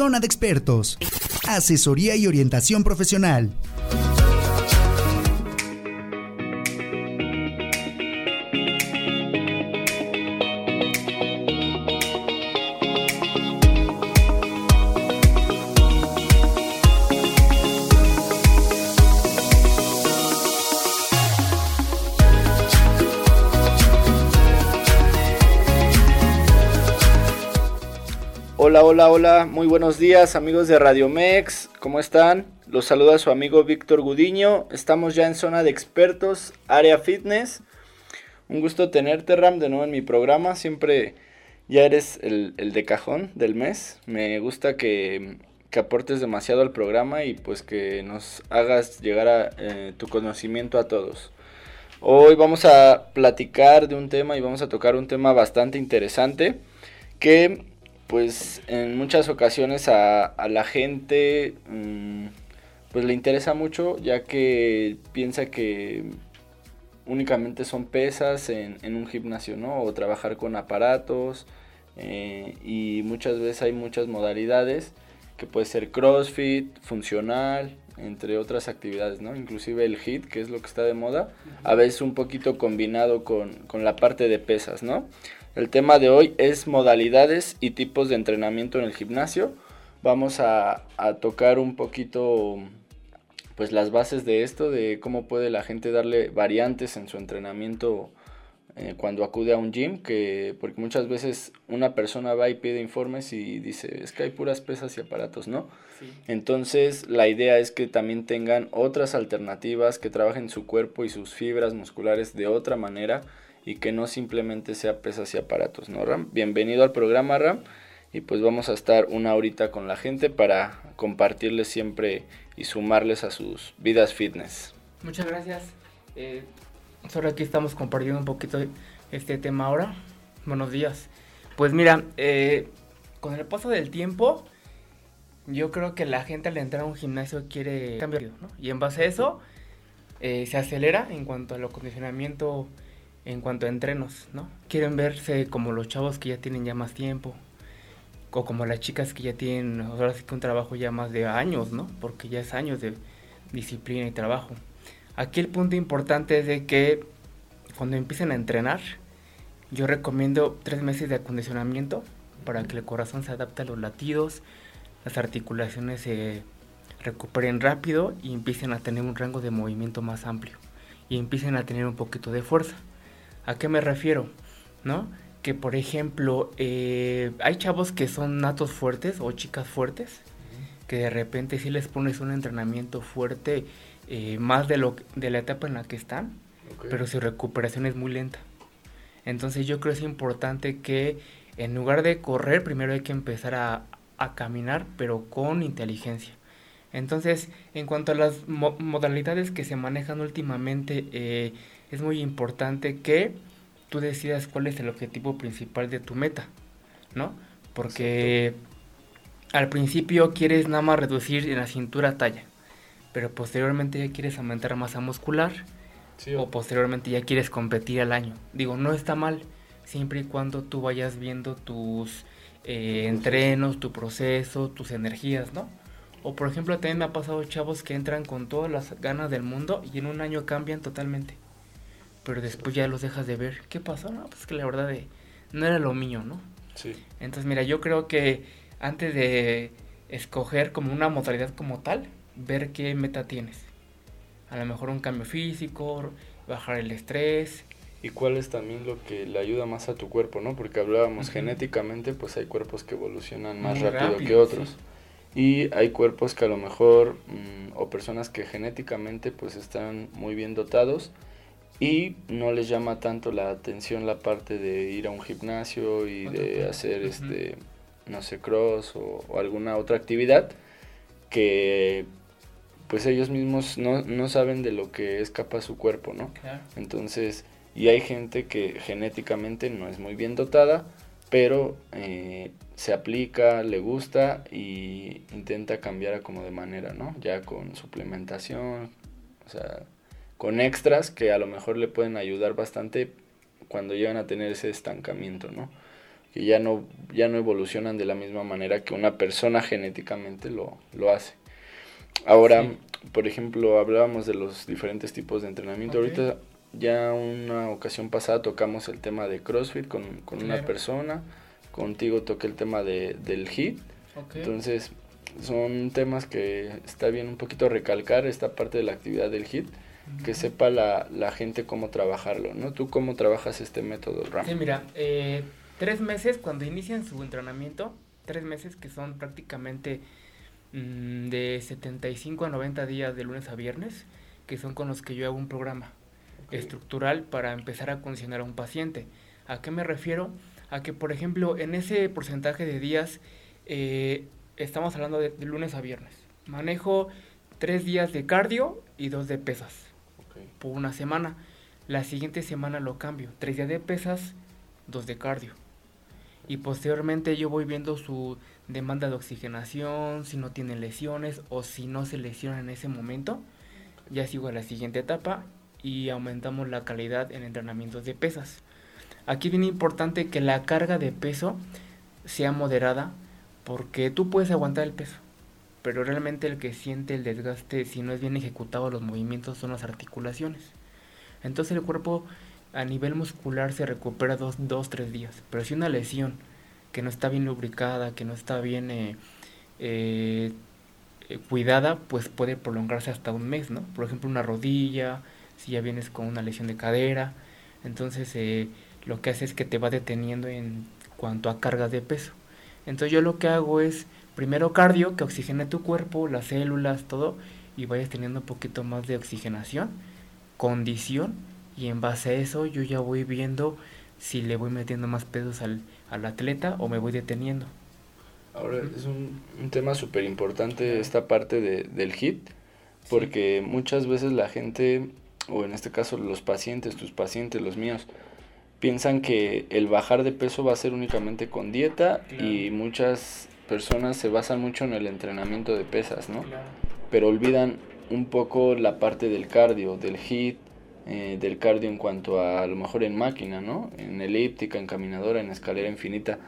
Zona de expertos. Asesoría y orientación profesional. Hola, hola, muy buenos días amigos de Radio Mex, ¿cómo están? Los saluda su amigo Víctor Gudiño, estamos ya en zona de expertos, área fitness. Un gusto tenerte Ram de nuevo en mi programa, siempre ya eres el, de cajón del mes, me gusta que, aportes demasiado al programa y pues que nos hagas llegar a eh, tu conocimiento a todos. Hoy vamos a platicar de un tema y vamos a tocar un tema bastante interesante que pues en muchas ocasiones a, la gente mm, pues le interesa mucho ya que piensa que únicamente son pesas en, un gimnasio, ¿no? O trabajar con aparatos eh, y muchas veces hay muchas modalidades que puede ser CrossFit, funcional, entre otras actividades, ¿no? Inclusive el HIIT, que es lo que está de moda, a veces un poquito combinado con, con la parte de pesas, ¿no? El tema de hoy es modalidades y tipos de entrenamiento en el gimnasio. Vamos a, tocar un poquito pues las bases de esto, de cómo puede la gente darle variantes en su entrenamiento eh, cuando acude a un gym, que porque muchas veces una persona va y pide informes y dice, es que hay puras pesas y aparatos, ¿no? Entonces la idea es que también tengan otras alternativas, que trabajen su cuerpo y sus fibras musculares de otra manera y que no simplemente sea pesas y aparatos, ¿no, Ram? Bienvenido al programa, Ram. Y pues vamos a estar una horita con la gente para compartirles siempre y sumarles a sus vidas fitness. Muchas gracias. Eh, solo aquí estamos compartiendo un poquito este tema ahora. Buenos días. Pues mira, eh, con el paso del tiempo, yo creo que la gente al entrar a un gimnasio quiere cambiar, ¿no? Y en base a eso, eh, se acelera en cuanto al acondicionamiento en cuanto a entrenos, ¿no? Quieren verse como los chavos que ya tienen ya más tiempo, o como las chicas que ya tienen ahora sí que un trabajo ya más de años, ¿no? Porque ya es años de disciplina y trabajo. Aquí el punto importante es de que cuando empiecen a entrenar, yo recomiendo tres meses de acondicionamiento para que el corazón se adapte a los latidos, las articulaciones se recuperen rápido y empiecen a tener un rango de movimiento más amplio y empiecen a tener un poquito de fuerza. ¿A qué me refiero? ¿No? Que por ejemplo, eh, hay chavos que son natos fuertes o chicas fuertes, que de repente si les pones un entrenamiento fuerte, eh, más de, lo, de la etapa en la que están, pero su recuperación es muy lenta. Entonces yo creo que es importante que en lugar de correr, primero hay que empezar a, caminar, pero con inteligencia. Entonces, en cuanto a las modalidades que se manejan últimamente, eh, es muy importante que tú decidas cuál es el objetivo principal de tu meta, ¿no? Porque al principio quieres nada más reducir en la cintura talla, pero posteriormente ya quieres aumentar masa muscular o posteriormente ya quieres competir al año. Digo, no está mal, siempre y cuando tú vayas viendo tus eh, entrenos, tu proceso, tus energías, ¿no? O por ejemplo, también me ha pasado chavos que entran con todas las ganas del mundo y en un año cambian totalmente pero después ya los dejas de ver. ¿Qué pasó? No, pues que la verdad de, no era lo mío, ¿no? Sí. Entonces, mira, yo creo que antes de escoger como una modalidad como tal, ver qué meta tienes. A lo mejor un cambio físico, bajar el estrés. Y cuál es también lo que le ayuda más a tu cuerpo, ¿no? Porque hablábamos genéticamente, pues hay cuerpos que evolucionan más rápido, que otros. Y hay cuerpos que a lo mejor, mm, o personas que genéticamente pues están muy bien dotados, y no les llama tanto la atención la parte de ir a un gimnasio y de hacer este no sé cross o, alguna otra actividad que pues ellos mismos no, no, saben de lo que es capaz su cuerpo no entonces y hay gente que genéticamente no es muy bien dotada pero eh, se aplica, le gusta y intenta cambiar a como de manera, ¿no? Ya con suplementación, o sea, con extras que a lo mejor le pueden ayudar bastante cuando llegan a tener ese estancamiento, ¿no? que ya no, ya no evolucionan de la misma manera que una persona genéticamente lo, lo hace. Ahora, por ejemplo, hablábamos de los diferentes tipos de entrenamiento. Ahorita ya una ocasión pasada tocamos el tema de CrossFit con, una persona, contigo toqué el tema de, del HIT. Entonces, son temas que está bien un poquito recalcar esta parte de la actividad del HIT, que sepa la, la, gente cómo trabajarlo, ¿no? ¿Tú cómo trabajas este método, Ram? Sí, mira, eh, tres meses cuando inician su entrenamiento, tres meses que son prácticamente mm, de 75 a 90 días de lunes a viernes, que son con los que yo hago un programa estructural para empezar a condicionar a un paciente. ¿A qué me refiero? A que, por ejemplo, en ese porcentaje de días, eh, estamos hablando de, lunes a viernes. Manejo tres días de cardio y dos de pesas por una semana. La siguiente semana lo cambio. Tres días de pesas, dos de cardio. Y posteriormente yo voy viendo su demanda de oxigenación, si no tiene lesiones o si no se lesiona en ese momento. Ya sigo a la siguiente etapa y aumentamos la calidad en entrenamientos de pesas. Aquí viene importante que la carga de peso sea moderada porque tú puedes aguantar el peso, pero realmente el que siente el desgaste si no es bien ejecutado los movimientos son las articulaciones. Entonces el cuerpo a nivel muscular se recupera dos, dos tres días, pero si una lesión que no está bien lubricada, que no está bien eh, eh, cuidada, pues puede prolongarse hasta un mes, ¿no? Por ejemplo, una rodilla, si ya vienes con una lesión de cadera, entonces eh, lo que hace es que te va deteniendo en cuanto a cargas de peso. Entonces yo lo que hago es primero cardio, que oxigene tu cuerpo, las células, todo, y vayas teniendo un poquito más de oxigenación, condición, y en base a eso yo ya voy viendo si le voy metiendo más pesos al, al atleta o me voy deteniendo. Ahora es un, un tema súper importante esta parte de, del HIT, porque muchas veces la gente o en este caso los pacientes, tus pacientes, los míos, piensan que el bajar de peso va a ser únicamente con dieta y muchas personas se basan mucho en el entrenamiento de pesas, ¿no? Pero olvidan un poco la parte del cardio, del HIT, eh, del cardio en cuanto a a lo mejor en máquina, ¿no? En elíptica, en caminadora, en escalera infinita.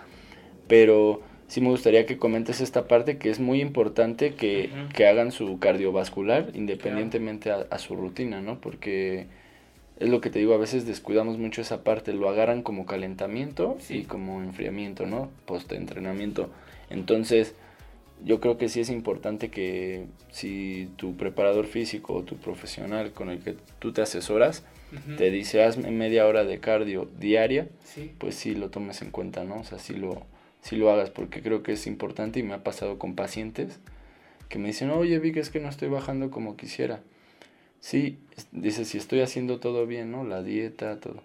Pero sí me gustaría que comentes esta parte que es muy importante que, hagan su cardiovascular independientemente a, su rutina, ¿no? Porque es lo que te digo, a veces descuidamos mucho esa parte, lo agarran como calentamiento y como enfriamiento, ¿no? Post-entrenamiento. Entonces, yo creo que sí es importante que si tu preparador físico o tu profesional con el que tú te asesoras te dice hazme media hora de cardio diaria, pues sí lo tomes en cuenta, ¿no? O sea, sí lo, si lo hagas, porque creo que es importante y me ha pasado con pacientes que me dicen, oye, vi que es que no estoy bajando como quisiera. Sí, dice, si estoy haciendo todo bien, ¿no? La dieta, todo.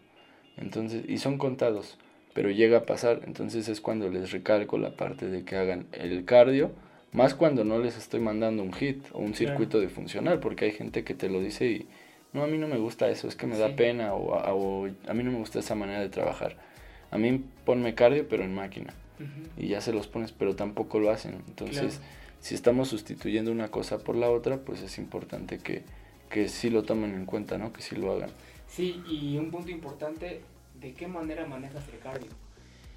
Entonces, y son contados, pero llega a pasar, entonces es cuando les recalco la parte de que hagan el cardio, más cuando no les estoy mandando un hit o un circuito de funcional, porque hay gente que te lo dice y, no, a mí no me gusta eso, es que me da pena o, o a mí no me gusta esa manera de trabajar. A mí ponme cardio, pero en máquina y ya se los pones, pero tampoco lo hacen. Entonces, si estamos sustituyendo una cosa por la otra, pues es importante que, que sí lo tomen en cuenta, ¿no? Que sí lo hagan. Sí, y un punto importante, ¿de qué manera manejas el cardio?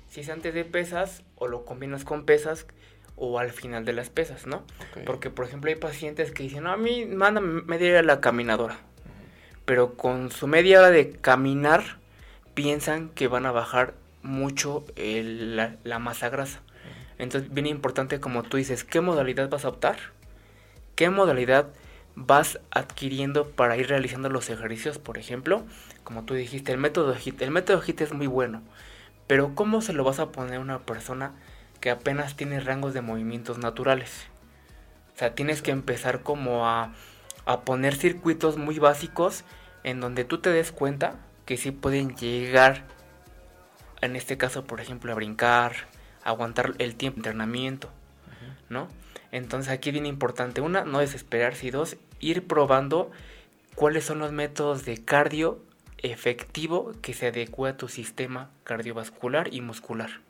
Si es antes de pesas o lo combinas con pesas o al final de las pesas, ¿no? Porque, por ejemplo, hay pacientes que dicen, no, a mí manda media hora la caminadora. Pero con su media hora de caminar, piensan que van a bajar mucho la, masa grasa. Entonces, bien importante, como tú dices, ¿qué modalidad vas a optar? ¿Qué modalidad vas adquiriendo para ir realizando los ejercicios? Por ejemplo, como tú dijiste, el método HIT. El método HIT es muy bueno, pero ¿cómo se lo vas a poner a una persona que apenas tiene rangos de movimientos naturales? O sea, tienes que empezar como a, a poner circuitos muy básicos en donde tú te des cuenta que sí pueden llegar en este caso, por ejemplo, a brincar, aguantar el tiempo de entrenamiento, ¿no? Entonces aquí viene importante, una, no desesperarse y dos, ir probando cuáles son los métodos de cardio efectivo que se adecua a tu sistema cardiovascular y muscular.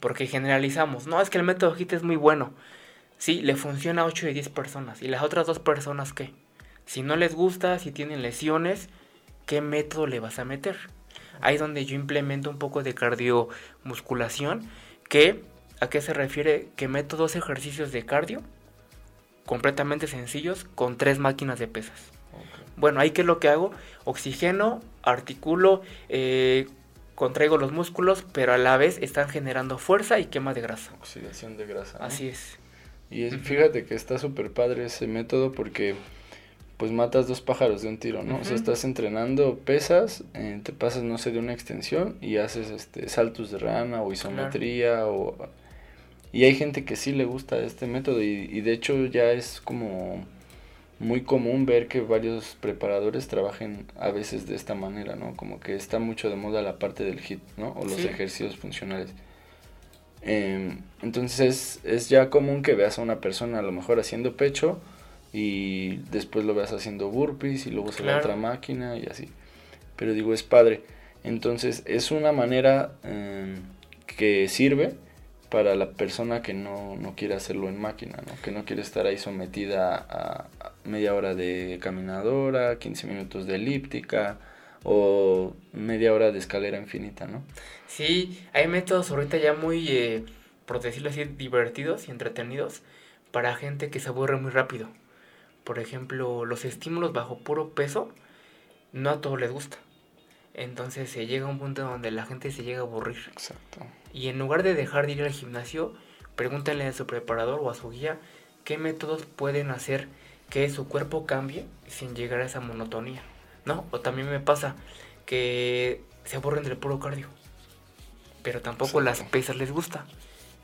Porque generalizamos, no, es que el método HIT es muy bueno. Sí, le funciona a 8 de 10 personas. ¿Y las otras dos personas qué? Si no les gusta, si tienen lesiones, ¿qué método le vas a meter? Ahí es donde yo implemento un poco de cardiomusculación, que ¿a qué se refiere? Que meto dos ejercicios de cardio completamente sencillos con tres máquinas de pesas. Bueno, ahí qué es lo que hago? Oxigeno, articulo, eh, contraigo los músculos, pero a la vez están generando fuerza y quema de grasa. Oxidación de grasa. Así es. Y fíjate que está súper padre ese método porque pues matas dos pájaros de un tiro, ¿no? O sea, estás entrenando pesas, eh, te pasas, no sé, de una extensión y haces este saltos de rana o isometría o... Y hay gente que sí le gusta este método y, y, de hecho ya es como muy común ver que varios preparadores trabajen a veces de esta manera, ¿no? Como que está mucho de moda la parte del HIT, ¿no? O los ejercicios funcionales. Em, entonces es ya común que veas a una persona a lo mejor haciendo pecho y después lo veas haciendo burpees y luego se va a otra máquina y así. Pero digo, es padre. Entonces es una manera em, que sirve para la persona que no, no, quiere hacerlo en máquina, ¿no? que no quiere estar ahí sometida a, media hora de caminadora, 15 minutos de elíptica o media hora de escalera infinita, ¿no? Sí, hay métodos ahorita ya muy, eh, por decirlo así, divertidos y entretenidos para gente que se aburre muy rápido. Por ejemplo, los estímulos bajo puro peso, no a todos les gusta. Entonces se llega a un punto donde la gente se llega a aburrir. Exacto. Y en lugar de dejar de ir al gimnasio, pregúntenle a su preparador o a su guía qué métodos pueden hacer que su cuerpo cambie sin llegar a esa monotonía. ¿No? O también me pasa que se aburren del puro cardio. Pero tampoco las pesas les gusta.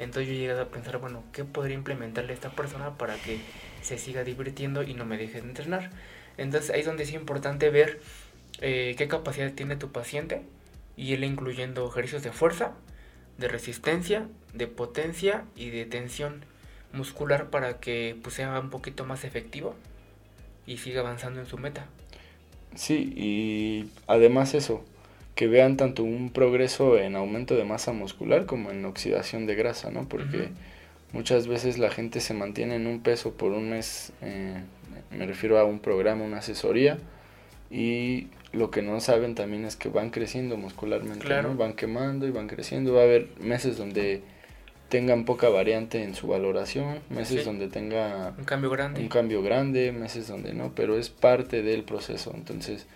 Entonces yo he llegado a pensar, bueno, ¿qué podría implementarle a esta persona para que se siga divirtiendo y no me deje de entrenar? Entonces ahí es donde es importante ver eh, qué capacidad tiene tu paciente y él incluyendo ejercicios de fuerza, de resistencia, de potencia y de tensión muscular para que pues, sea un poquito más efectivo y siga avanzando en su meta. Sí, y además eso, que vean tanto un progreso en aumento de masa muscular como en oxidación de grasa, ¿no? Porque muchas veces la gente se mantiene en un peso por un mes, eh, me refiero a un programa, una asesoría, y lo que no saben también es que van creciendo muscularmente, ¿no? Van quemando y van creciendo. Va a haber meses donde tengan poca variante en su valoración, meses donde tenga un cambio grande. Un cambio grande, meses donde no, pero es parte del proceso. Entonces,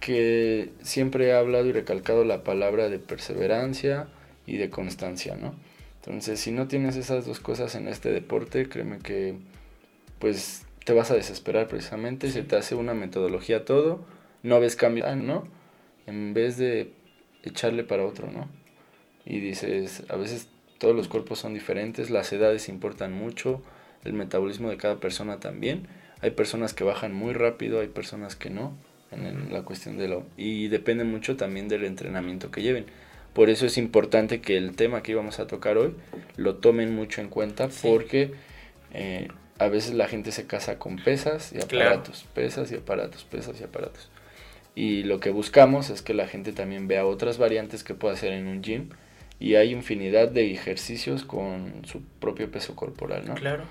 que siempre he hablado y recalcado la palabra de perseverancia y de constancia, ¿no? Entonces, si no tienes esas dos cosas en este deporte, créeme que pues te vas a desesperar precisamente, se te hace una metodología todo, no ves cambio, ¿no? En vez de echarle para otro, ¿no? Y dices, a veces todos los cuerpos son diferentes, las edades importan mucho, el metabolismo de cada persona también. Hay personas que bajan muy rápido, hay personas que no en la cuestión de lo... Y depende mucho también del entrenamiento que lleven. Por eso es importante que el tema que íbamos a tocar hoy lo tomen mucho en cuenta porque eh, a veces la gente se casa con pesas y aparatos, pesas y aparatos, pesas y aparatos. Y lo que buscamos es que la gente también vea otras variantes que puede hacer en un gym y hay infinidad de ejercicios con su propio peso corporal, ¿no? Claro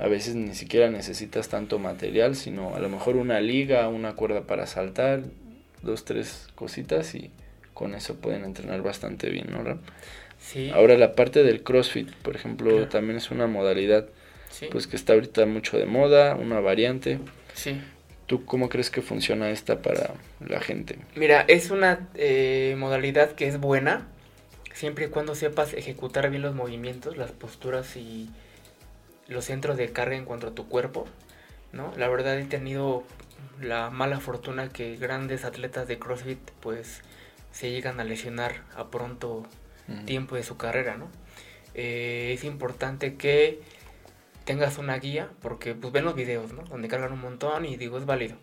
a veces ni siquiera necesitas tanto material, sino a lo mejor una liga, una cuerda para saltar, dos, tres cositas y con eso pueden entrenar bastante bien, ¿no? Sí. Ahora la parte del CrossFit, por ejemplo, también es una modalidad pues que está ahorita mucho de moda, una variante. Sí. ¿Tú cómo crees que funciona esta para la gente? Mira, es una eh, modalidad que es buena siempre y cuando sepas ejecutar bien los movimientos, las posturas y los centros de carga en cuanto a tu cuerpo, ¿no? La verdad he tenido la mala fortuna que grandes atletas de CrossFit pues se llegan a lesionar a pronto tiempo de su carrera, ¿no? Eh, es importante que tengas una guía porque pues ven los videos, ¿no? Donde cargan un montón y digo es válido.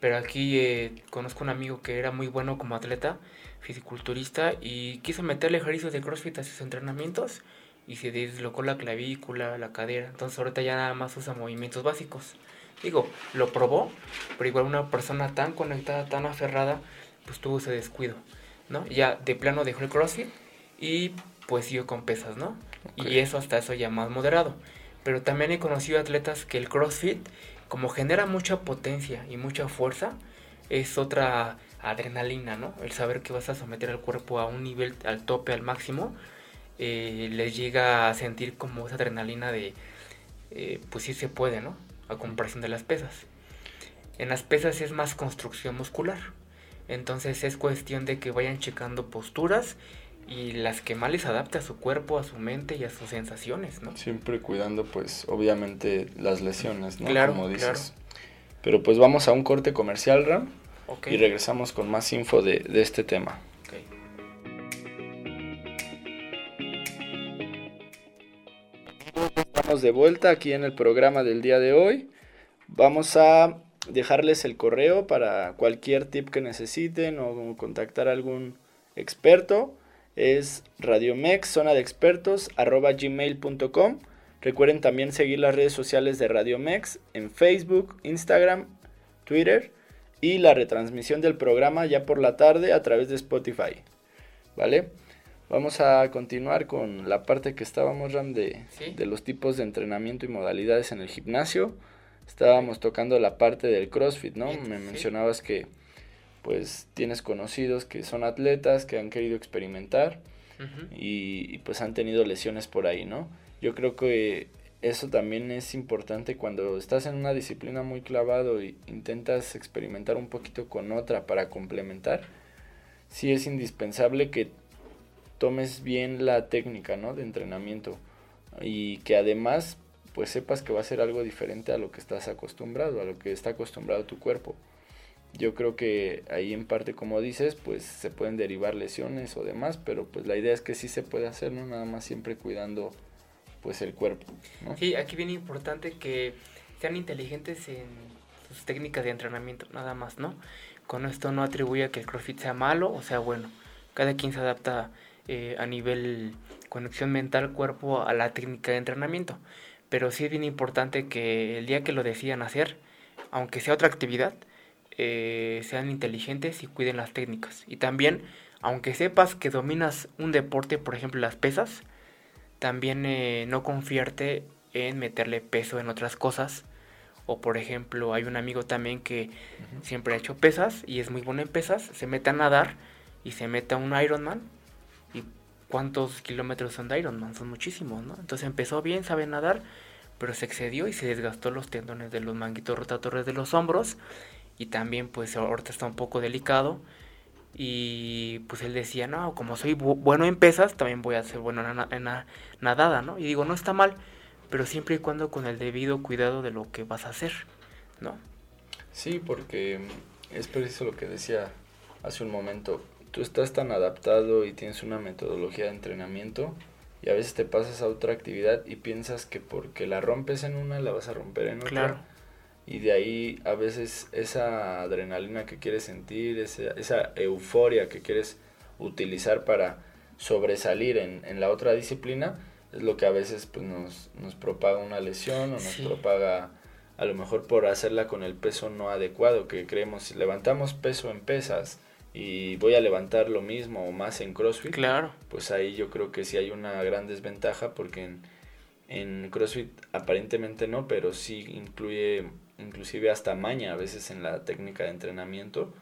Pero aquí eh, conozco un amigo que era muy bueno como atleta, fisiculturista y quiso meterle ejercicios de CrossFit a sus entrenamientos y se dislocó la clavícula, la cadera. Entonces ahorita ya nada más usa movimientos básicos. Digo, lo probó, pero igual una persona tan conectada, tan aferrada, pues tuvo ese descuido, ¿no? Ya de plano dejó el CrossFit y pues siguió con pesas, ¿no? Y eso hasta eso ya más moderado. Pero también he conocido atletas que el CrossFit, como genera mucha potencia y mucha fuerza, es otra adrenalina, ¿no? El saber que vas a someter al cuerpo a un nivel al tope, al máximo, eh, les llega a sentir como esa adrenalina de, eh, pues sí se puede, ¿no? A comparación de las pesas. En las pesas es más construcción muscular. Entonces es cuestión de que vayan checando posturas y las que más les adapte a su cuerpo, a su mente y a sus sensaciones, ¿no? Siempre cuidando, pues, obviamente las lesiones, ¿no? Claro, Como dices. Pero pues vamos a un corte comercial, Ram, Ok. y regresamos con más info de, de este tema. Ok. Estamos de vuelta aquí en el programa del día de hoy. Vamos a dejarles el correo para cualquier tip que necesiten o contactar a algún experto. Es radiomex, zona de expertos, arroba gmail.com. Recuerden también seguir las redes sociales de Radiomex en Facebook, Instagram, Twitter y la retransmisión del programa ya por la tarde a través de Spotify. ¿Vale? Vamos a continuar con la parte que estábamos, Ram, de, Sí. de los tipos de entrenamiento y modalidades en el gimnasio. Estábamos tocando la parte del CrossFit, ¿no? Me mencionabas que pues tienes conocidos que son atletas, que han querido experimentar y, y, pues han tenido lesiones por ahí, ¿no? Yo creo que eso también es importante cuando estás en una disciplina muy clavado y intentas experimentar un poquito con otra para complementar. Sí es indispensable que tomes bien la técnica, ¿no? De entrenamiento y que además pues sepas que va a ser algo diferente a lo que estás acostumbrado, a lo que está acostumbrado tu cuerpo. Yo creo que ahí en parte, como dices, pues se pueden derivar lesiones o demás, pero pues la idea es que sí se puede hacer, ¿no? Nada más siempre cuidando pues el cuerpo, ¿no? Sí, aquí viene importante que sean inteligentes en sus técnicas de entrenamiento, nada más, ¿no? Con esto no atribuye que el CrossFit sea malo o sea bueno. Cada quien se adapta eh, a nivel conexión mental-cuerpo a la técnica de entrenamiento. Pero sí es bien importante que el día que lo decidan hacer, aunque sea otra actividad, eh, sean inteligentes y cuiden las técnicas. Y también, aunque sepas que dominas un deporte, por ejemplo las pesas, también eh, no confiarte en meterle peso en otras cosas. O por ejemplo, hay un amigo también que siempre ha hecho pesas y es muy bueno en pesas, se mete a nadar y se mete a un Ironman. ¿Y cuántos kilómetros son de Ironman? Son muchísimos, ¿no? Entonces empezó bien, sabe nadar, pero se excedió y se desgastó los tendones de los manguitos rotatorios de los hombros. Y también pues ahorita está un poco delicado. Y pues él decía, no, como soy bu- bueno en pesas, también voy a ser bueno en, na- en na- nadada, ¿no? Y digo, no está mal, pero siempre y cuando con el debido cuidado de lo que vas a hacer, ¿no? Sí, porque es preciso lo que decía hace un momento. Tú estás tan adaptado y tienes una metodología de entrenamiento y a veces te pasas a otra actividad y piensas que porque la rompes en una la vas a romper en otra. Claro. Y de ahí a veces esa adrenalina que quieres sentir, esa, esa euforia que quieres utilizar para sobresalir en, en la otra disciplina, es lo que a veces pues, nos, nos propaga una lesión o nos Sí. propaga a lo mejor por hacerla con el peso no adecuado, que creemos si levantamos peso en pesas y voy a levantar lo mismo o más en CrossFit, Claro. pues ahí yo creo que sí hay una gran desventaja porque en, en CrossFit aparentemente no, pero sí incluye inclusive hasta maña a veces en la técnica de entrenamiento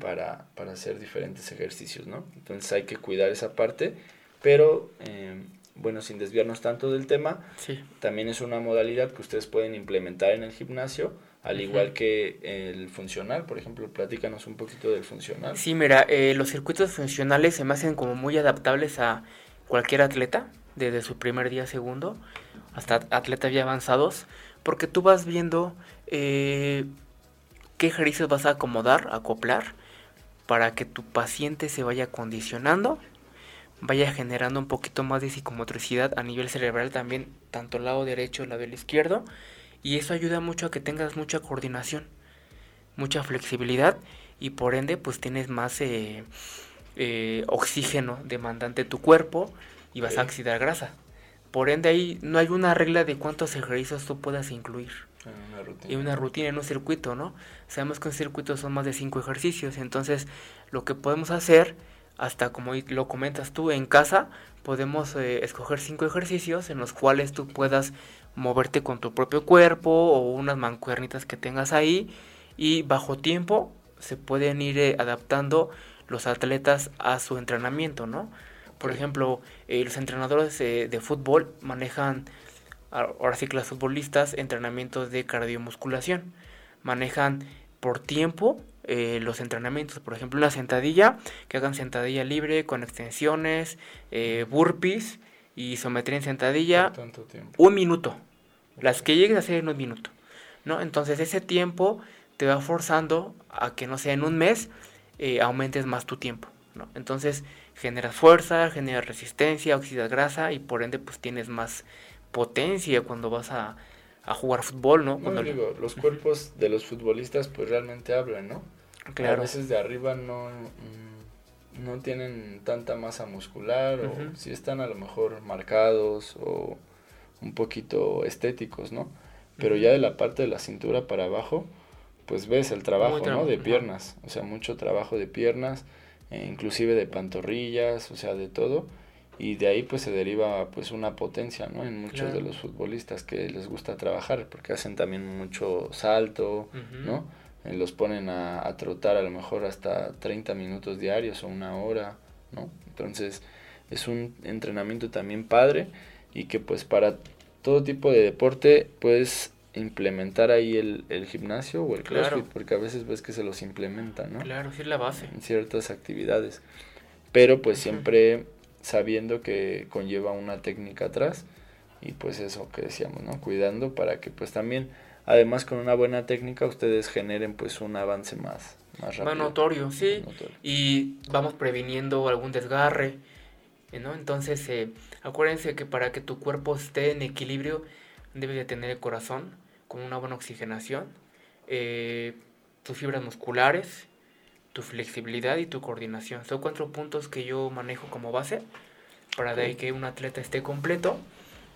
para, para hacer diferentes ejercicios, ¿no? Entonces hay que cuidar esa parte, pero eh, bueno, sin desviarnos tanto del tema, Sí. también es una modalidad que ustedes pueden implementar en el gimnasio, al igual que el funcional, por ejemplo, platícanos un poquito del funcional. Sí, mira, eh, los circuitos funcionales se me hacen como muy adaptables a cualquier atleta, desde su primer día, segundo, hasta atletas ya avanzados, porque tú vas viendo eh, qué ejercicios vas a acomodar, acoplar, para que tu paciente se vaya condicionando, vaya generando un poquito más de psicomotricidad a nivel cerebral también, tanto el lado derecho, el lado izquierdo, y eso ayuda mucho a que tengas mucha coordinación, mucha flexibilidad y por ende pues tienes más eh, eh, oxígeno demandante tu cuerpo y vas a oxidar grasa. Por ende ahí no hay una regla de cuántos ejercicios tú puedas incluir En una rutina. y una rutina en un circuito, ¿no? Sabemos que un circuito son más de cinco ejercicios, entonces lo que podemos hacer, hasta como lo comentas tú en casa, podemos eh, escoger cinco ejercicios en los cuales tú puedas moverte con tu propio cuerpo o unas mancuernitas que tengas ahí y bajo tiempo se pueden ir eh, adaptando los atletas a su entrenamiento, ¿no? Por ejemplo, eh, los entrenadores de fútbol manejan, ahora sí que los futbolistas, entrenamientos de cardiomusculación. Manejan por tiempo eh, los entrenamientos. Por ejemplo, una sentadilla, que hagan sentadilla libre con extensiones, eh, burpees y isometría en sentadilla. Un minuto. Las que llegues a hacer en un minuto. ¿no? Entonces ese tiempo te va forzando a que, no sea, en un mes eh, aumentes más tu tiempo. ¿no? Entonces generas fuerza, generas resistencia, oxidas grasa y por ende pues tienes más potencia cuando vas a, a jugar fútbol, ¿no? Cuando digo, los cuerpos de los futbolistas pues realmente hablan, ¿no? Claro. A veces de arriba no, mm, no tienen tanta masa muscular o si están a lo mejor marcados o un poquito estéticos, ¿no? Pero ya de la parte de la cintura para abajo, pues ves el trabajo, ¿no? De piernas, o sea, mucho trabajo de piernas, eh, inclusive de pantorrillas, o sea, de todo y de ahí pues se deriva pues una potencia no en muchos de los futbolistas que les gusta trabajar porque hacen también mucho salto no eh, los ponen a, a, trotar a lo mejor hasta 30 minutos diarios o una hora no entonces es un entrenamiento también padre y que pues para todo tipo de deporte puedes implementar ahí el, el gimnasio o el crossfit porque a veces ves que se los implementa no claro sí es la base. En ciertas actividades. Pero pues siempre sabiendo que conlleva una técnica atrás y pues eso que decíamos, ¿no? Cuidando para que pues también, además con una buena técnica, ustedes generen pues un avance más, más rápido. Más notorio, sí. Y vamos previniendo algún desgarre, ¿no? Entonces, eh, acuérdense que para que tu cuerpo esté en equilibrio, debe de tener el corazón con una buena oxigenación, eh, tus fibras musculares, tu flexibilidad y tu coordinación. Son cuatro puntos que yo manejo como base para de que un atleta esté completo,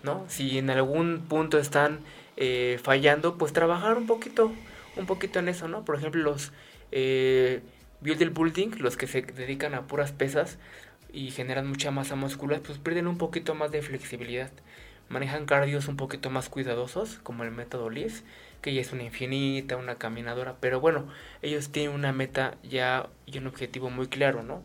¿no? Si en algún punto están eh, fallando, pues trabajar un poquito, un poquito en eso, ¿no? Por ejemplo, los eh, building, los que se dedican a puras pesas y generan mucha masa muscular, pues pierden un poquito más de flexibilidad. Manejan cardios un poquito más cuidadosos, como el método LIS, que ya es una infinita, una caminadora, pero bueno, ellos tienen una meta ya y un objetivo muy claro, ¿no?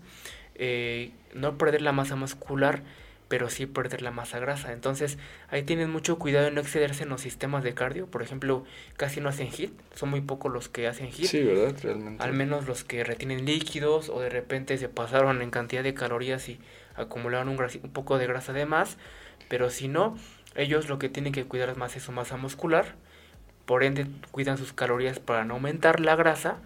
Eh, no perder la masa muscular, pero sí perder la masa grasa. Entonces, ahí tienen mucho cuidado en no excederse en los sistemas de cardio. Por ejemplo, casi no hacen HIT, son muy pocos los que hacen HIT. Sí, ¿verdad? Realmente. Al menos los que retienen líquidos o de repente se pasaron en cantidad de calorías y acumularon un, un poco de grasa de más. Pero si no, ellos lo que tienen que cuidar más es su masa muscular por ende, cuidan sus calorías para no aumentar la grasa,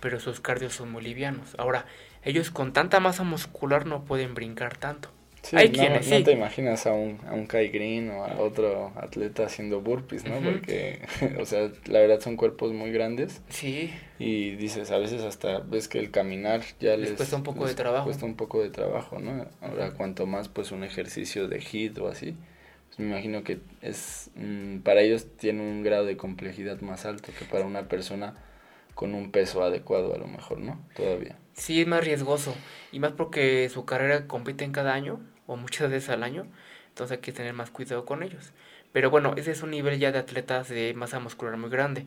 pero sus cardios son muy livianos. Ahora, ellos con tanta masa muscular no pueden brincar tanto. Sí, Hay no, quienes, no te imaginas a un, a un Kai Green o a otro atleta haciendo burpees, ¿no? Porque, o sea, la verdad son cuerpos muy grandes. Sí. Y dices, a veces hasta ves que el caminar ya les, cuesta un poco de trabajo. Cuesta un poco de trabajo, ¿no? Ahora, cuanto más, pues, un ejercicio de HIIT o así, me imagino que es mm, para ellos tiene un grado de complejidad más alto que para una persona con un peso adecuado a lo mejor, ¿no? Todavía. Sí, es más riesgoso y más porque su carrera compite en cada año o muchas veces al año, entonces hay que tener más cuidado con ellos. Pero bueno, ese es un nivel ya de atletas de masa muscular muy grande.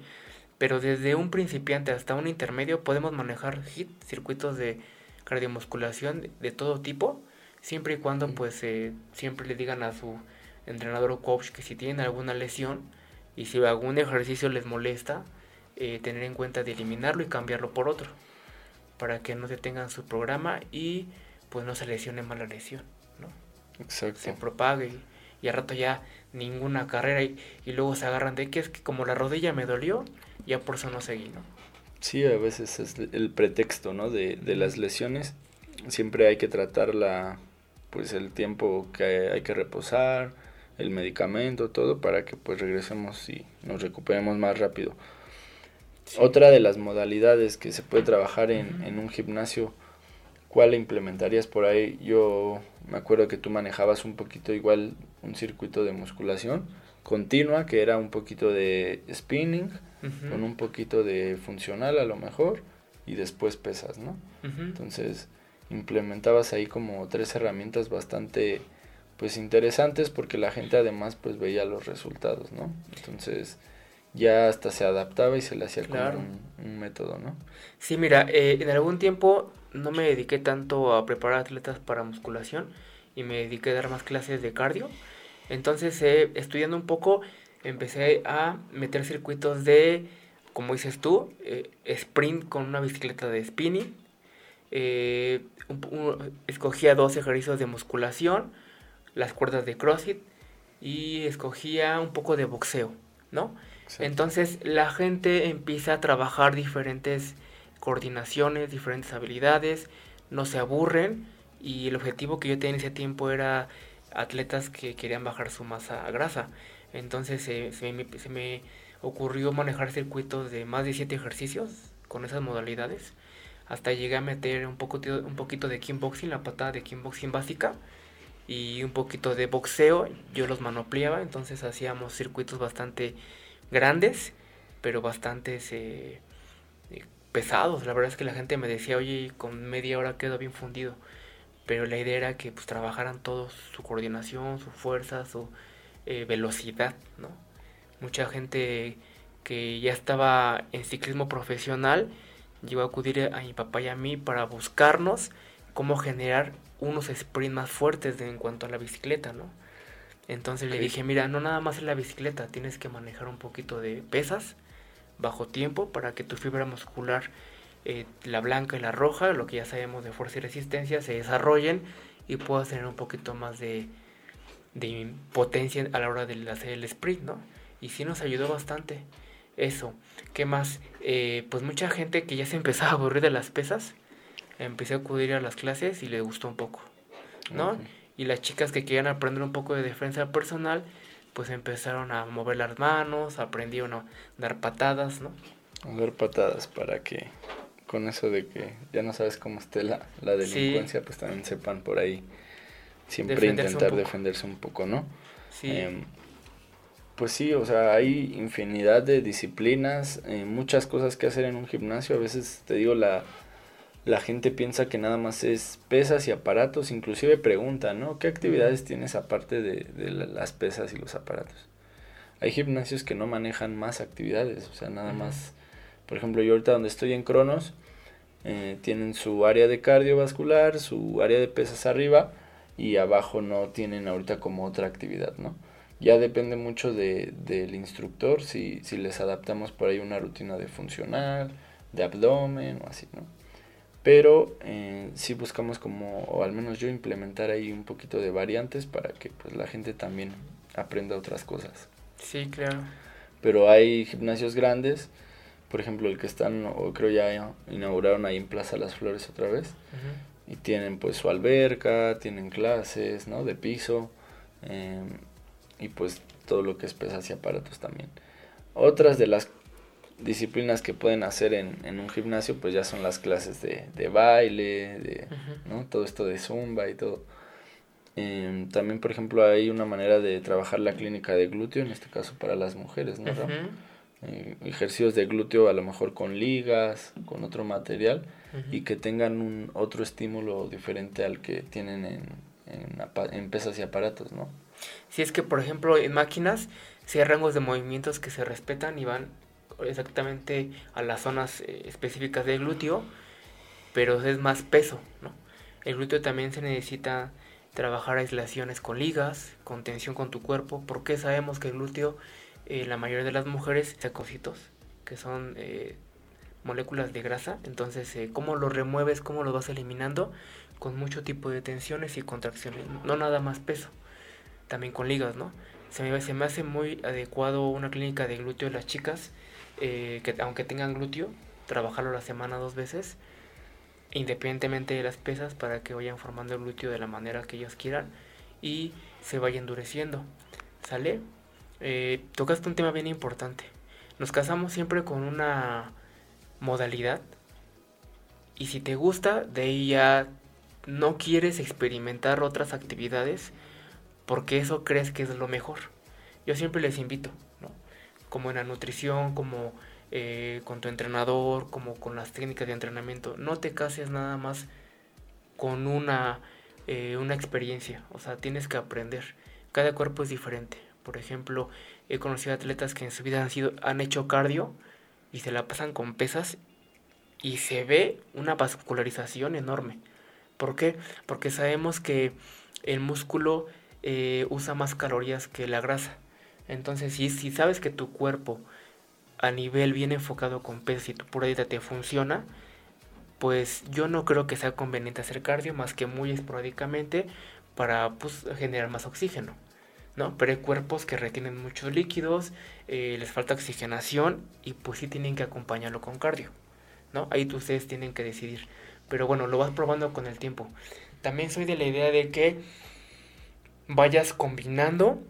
Pero desde un principiante hasta un intermedio podemos manejar HIT, circuitos de cardiomusculación de todo tipo, siempre y cuando pues eh, siempre le digan a su entrenador o coach que si tienen alguna lesión y si algún ejercicio les molesta, eh, tener en cuenta de eliminarlo y cambiarlo por otro, para que no detengan su programa y pues no se lesione más la lesión, ¿no? Exacto. Se propague y, a rato ya ninguna carrera y, luego se agarran de que es que como la rodilla me dolió, ya por eso no seguí, ¿no? Sí, a veces es el pretexto, ¿no? De, de las lesiones. Siempre hay que tratar la, pues el tiempo que hay que reposar, el medicamento, todo para que pues regresemos y nos recuperemos más rápido. Otra de las modalidades que se puede trabajar en, en un gimnasio, ¿cuál implementarías por ahí? Yo me acuerdo que tú manejabas un poquito igual un circuito de musculación continua, que era un poquito de spinning, con un poquito de funcional a lo mejor, y después pesas, ¿no? Entonces implementabas ahí como tres herramientas bastante pues interesantes porque la gente además pues veía los resultados, ¿no? Entonces ya hasta se adaptaba y se le hacía como un, método, ¿no? Sí, mira, eh, en algún tiempo no me dediqué tanto a preparar atletas para musculación y me dediqué a dar más clases de cardio. Entonces, eh, estudiando un poco, empecé a meter circuitos de, como dices tú, eh, sprint con una bicicleta de spinning. escogía dos ejercicios de musculación, las cuerdas de CrossFit y escogía un poco de boxeo, ¿no? Entonces la gente empieza a trabajar diferentes coordinaciones, diferentes habilidades, no se aburren y el objetivo que yo tenía en ese tiempo era atletas que querían bajar su masa grasa. Entonces se, me, se me ocurrió manejar circuitos de más de 7 ejercicios con esas modalidades. Hasta llegué a meter un, poco, un poquito de kickboxing, la patada de kickboxing básica y un poquito de boxeo. Yo los manopleaba, entonces hacíamos circuitos bastante grandes, pero bastante eh, eh, pesados. La verdad es que la gente me decía, oye, con media hora quedo bien fundido. Pero la idea era que pues trabajaran todos su coordinación, su fuerza, su eh, velocidad, ¿no? Mucha gente que ya estaba en ciclismo profesional llegó a acudir a mi papá y a mí para buscarnos cómo generar unos sprints más fuertes en cuanto a la bicicleta, ¿no? Entonces le dije, mira, no nada más es la bicicleta, tienes que manejar un poquito de pesas bajo tiempo para que tu fibra muscular, eh, la blanca y la roja, lo que ya sabemos de fuerza y resistencia, se desarrollen y puedas tener un poquito más de, de potencia a la hora de hacer el sprint, ¿no? Y sí nos ayudó bastante eso. ¿Qué más? Eh, pues mucha gente que ya se empezaba a aburrir de las pesas, empecé a acudir a las clases y le gustó un poco, ¿no? y las chicas que querían aprender un poco de defensa personal, pues empezaron a mover las manos, aprendieron a dar patadas, ¿no? A dar patadas para que con eso de que ya no sabes cómo esté la, la delincuencia, pues también sepan por ahí siempre intentar defenderse un poco, ¿no? Sí. Em, pues sí, o sea, hay infinidad de disciplinas, eh, muchas cosas que hacer en un gimnasio. A veces te digo, la, la gente piensa que nada más es pesas y aparatos, inclusive pregunta, ¿no? ¿Qué actividades tienes aparte de, las pesas y los aparatos? Hay gimnasios que no manejan más actividades, o sea, nada más, por ejemplo, yo ahorita donde estoy en Cronos, eh, tienen su área de cardiovascular, su área de pesas arriba y abajo no tienen ahorita como otra actividad, ¿no? Ya depende mucho de, del instructor si, si les adaptamos por ahí una rutina de funcional, de abdomen o así, ¿no? Pero eh, sí buscamos como, o al menos yo, implementar ahí un poquito de variantes para que pues la gente también aprenda otras cosas. Sí, claro. Pero hay gimnasios grandes, por ejemplo el que están, o creo ya inauguraron ahí en Plaza Las Flores otra vez, y tienen pues su alberca, tienen clases, ¿no? De piso, em, y pues todo lo que es pesas y aparatos también. Otras de las disciplinas que pueden hacer en, en, un gimnasio, pues ya son las clases de, de baile, de ¿no? todo esto de zumba y todo. Em, también, por ejemplo, hay una manera de trabajar la clínica de glúteo, en este caso para las mujeres, ¿no? Eh, ejercicios de glúteo a lo mejor con ligas, con otro material y que tengan un otro estímulo diferente al que tienen en, en, en pesas y aparatos, ¿no? Si es que, por ejemplo, en máquinas, si hay rangos de movimientos que se respetan y van exactamente a las zonas eh, específicas del glúteo, pero es más peso, ¿no? El glúteo también se necesita trabajar aislaciones con ligas, con tensión con tu cuerpo, porque sabemos que el glúteo, eh, la mayoría de las mujeres, cositos, que son eh, moléculas de grasa, entonces cómo lo remueves, cómo lo vas eliminando, con mucho tipo de tensiones y contracciones, no nada más peso, también con ligas, ¿no? Se me, se me hace muy adecuado una clínica de glúteo de las chicas, eh, que aunque tengan glúteo, trabajarlo la semana dos veces, independientemente de las pesas, para que vayan formando el glúteo de la manera que ellos quieran y se vaya endureciendo. ¿Sale? Eh, tocaste un tema bien importante. Nos casamos siempre con una modalidad y si te gusta, de ahí ya no quieres experimentar otras actividades porque eso crees que es lo mejor. Yo siempre les invito, como en la nutrición, como eh, con tu entrenador, como con las técnicas de entrenamiento. No te cases nada más con una, eh, una experiencia, o sea, tienes que aprender. Cada cuerpo es diferente. Por ejemplo, he conocido atletas que en su vida han, sido, han hecho cardio y se la pasan con pesas y se ve una vascularización enorme. ¿Por qué? Porque sabemos que el músculo eh, usa más calorías que la grasa. Entonces, si, sabes que tu cuerpo a nivel bien enfocado con pesas y tu pura dieta te funciona, pues yo no creo que sea conveniente hacer cardio más que muy esporádicamente para pues, generar más oxígeno. ¿no? Pero hay cuerpos que retienen muchos líquidos, eh, les falta oxigenación y pues sí tienen que acompañarlo con cardio, ¿no? Ahí ustedes tienen que decidir. Pero bueno, lo vas probando con el tiempo. También soy de la idea de que vayas combinando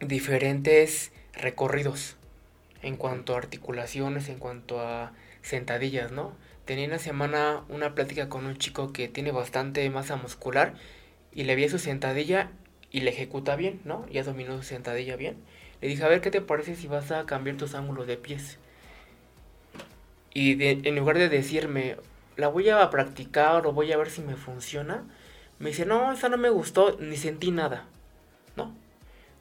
diferentes recorridos en cuanto a articulaciones, en cuanto a sentadillas, ¿no? Tenía una semana una plática con un chico que tiene bastante masa muscular y le vi su sentadilla y le ejecuta bien, ¿no? Ya dominó su sentadilla bien. Le dije, a ver, ¿qué te parece si vas a cambiar tus ángulos de pies? Y en lugar de decirme, la voy a practicar o voy a ver si me funciona, me dice, no, esa no me gustó, ni sentí nada.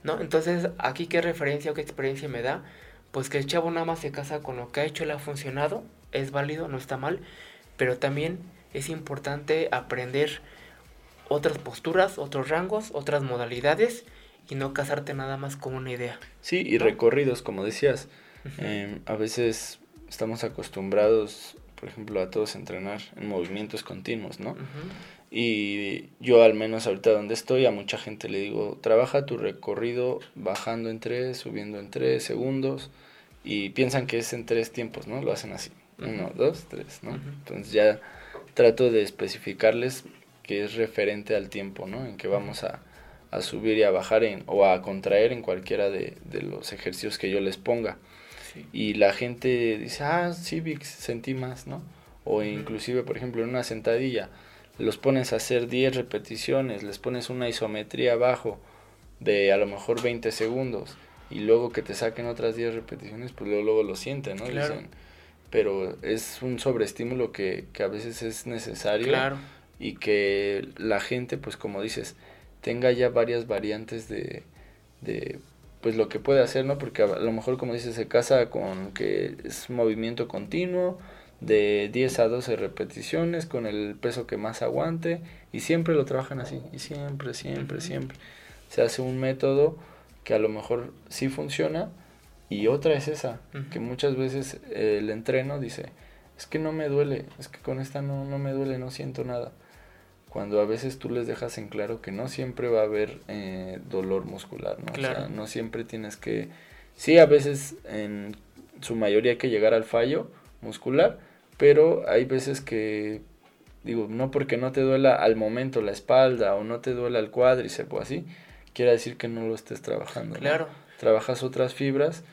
¿No? Entonces, aquí qué referencia o qué experiencia me da, pues que el chavo nada más se casa con lo que ha hecho, le ha funcionado, es válido, no está mal, pero también es importante aprender otras posturas, otros rangos, otras modalidades y no casarte nada más con una idea. Sí, y recorridos, como decías. Em, a veces estamos acostumbrados, por ejemplo, a todos entrenar en movimientos continuos, ¿no? Y yo al menos ahorita donde estoy, a mucha gente le digo, trabaja tu recorrido bajando en tres, subiendo en tres segundos, y piensan que es en tres tiempos, ¿no? Lo hacen así, uno, dos, tres, ¿no? Entonces ya trato de especificarles que es referente al tiempo, ¿no? En que vamos a, subir y a bajar en, o a contraer en cualquiera de, los ejercicios que yo les ponga. Y la gente dice, ah, sí, sentí más, ¿no? O inclusive, por ejemplo, en una sentadilla, los pones a hacer 10 repeticiones, les pones una isometría abajo de a lo mejor 20 segundos y luego que te saquen otras 10 repeticiones, pues luego, luego lo sienten, ¿no? Dicen, pero es un sobreestímulo que, que a veces es necesario. Claro y que la gente, pues como dices, tenga ya varias variantes de, de pues lo que puede hacer, ¿no? Porque a lo mejor, como dices, se casa con que es movimiento continuo de 10 a 12 repeticiones con el peso que más aguante y siempre lo trabajan así y siempre, siempre, siempre. Se hace un método que a lo mejor sí funciona y otra es esa, que muchas veces el entreno dice, es que no me duele, es que con esta no, no me duele, no siento nada cuando a veces tú les dejas en claro que no siempre va a haber eh, dolor muscular, ¿no? O sea, no siempre tienes que... Sí, a veces en su mayoría hay que llegar al fallo muscular, pero hay veces que, digo, no porque no te duela al momento la espalda o no te duela el cuádriceps o así, quiere decir que no lo estés trabajando. Claro. Trabajas otras fibras,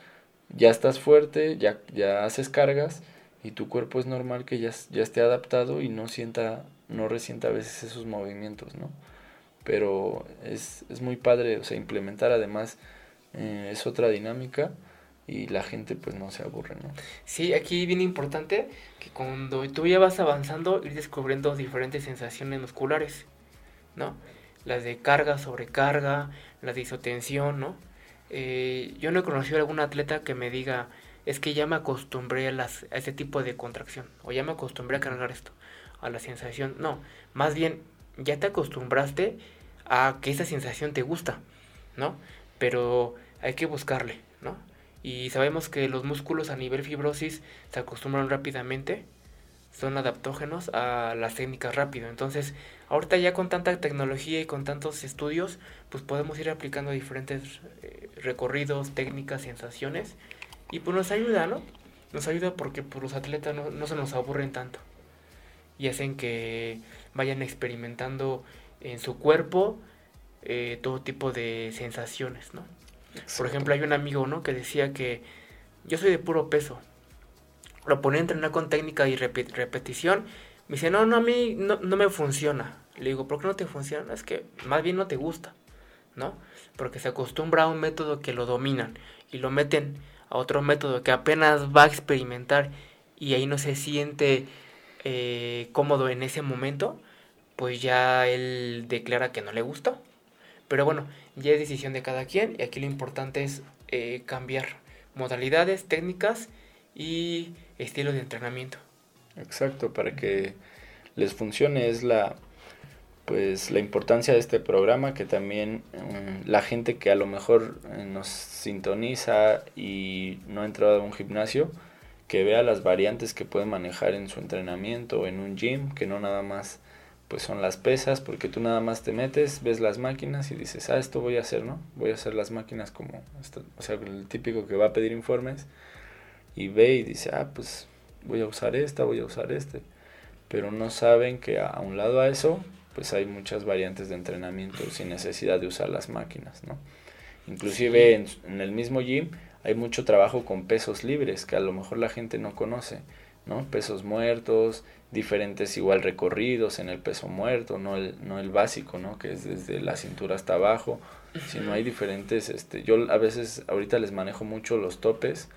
ya estás fuerte, ya, ya haces cargas y tu cuerpo es normal que ya, ya esté adaptado y no sienta no resienta a veces esos movimientos, ¿no? Pero es, es muy padre, o sea, implementar además eh, es otra dinámica y la gente pues no se aburre, ¿no? Sí, aquí viene importante que cuando tú ya vas avanzando ir descubriendo diferentes sensaciones musculares, ¿no? Las de carga, sobrecarga, las de isotensión, ¿no? Eh, yo no he conocido a algún atleta que me diga, es que ya me acostumbré a, las, a ese tipo de contracción, o ya me acostumbré a cargar esto a la sensación. No, más bien ya te acostumbraste a que esa sensación te gusta, ¿no? Pero hay que buscarle, ¿no? Y sabemos que los músculos a nivel fibrosis se acostumbran rápidamente, son adaptógenos a las técnicas rápido. Entonces, ahorita ya con tanta tecnología y con tantos estudios, pues podemos ir aplicando diferentes eh, recorridos, técnicas, sensaciones. Y pues nos ayuda, ¿no? Nos ayuda porque pues, los atletas no, no se nos aburren tanto y hacen que vayan experimentando en su cuerpo eh, todo tipo de sensaciones, ¿no? Por ejemplo, hay un amigo, ¿no? Que decía que yo soy de puro peso. Lo ponía a entrenar con técnica y repetición. Me dice, no, no, a mí no, no me funciona. Le digo, ¿por qué no te funciona? Es que más bien no te gusta, ¿no? Porque se acostumbra a un método que lo dominan y lo meten a otro método que apenas va a experimentar y ahí no se siente eh, cómodo en ese momento, pues ya él declara que no le gustó. Pero bueno, ya es decisión de cada quien y aquí lo importante es eh, cambiar modalidades, técnicas y estilos de entrenamiento. Exacto, para que les funcione es la pues la importancia de este programa que también mm, la gente que a lo mejor eh, nos sintoniza y no ha entrado a un gimnasio que vea las variantes que puede manejar en su entrenamiento o en un gym que no nada más pues son las pesas porque tú nada más te metes ves las máquinas y dices ah esto voy a hacer no voy a hacer las máquinas como o sea el típico que va a pedir informes y ve y dice ah pues voy a usar esta voy a usar este pero no saben que a, un lado a eso, pues hay muchas variantes de entrenamiento sin necesidad de usar las máquinas, ¿no? Inclusive en, el mismo gym hay mucho trabajo con pesos libres que a lo mejor la gente no conoce, ¿no? Pesos muertos, diferentes igual recorridos en el peso muerto, no el, no el básico, ¿no? Que es desde la cintura hasta abajo, sino hay diferentes, este, yo a veces ahorita les manejo mucho los topes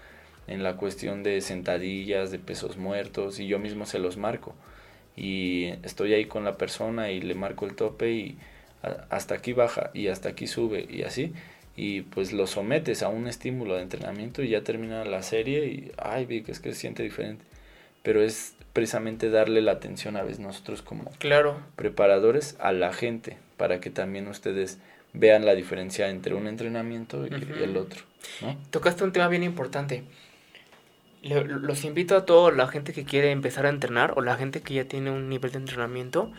en la cuestión de sentadillas, de pesos muertos y yo mismo se los marco. Y estoy ahí con la persona y le marco el tope y hasta aquí baja y hasta aquí sube y así. Y pues lo sometes a un estímulo de entrenamiento y ya termina la serie y ay vi que es que se siente diferente. Pero es precisamente darle la atención a veces nosotros como claro. preparadores a la gente para que también ustedes vean la diferencia entre un entrenamiento y, el otro ¿no? tocaste un tema bien importante los invito a toda la gente que quiere empezar a entrenar o la gente que ya tiene un nivel de entrenamiento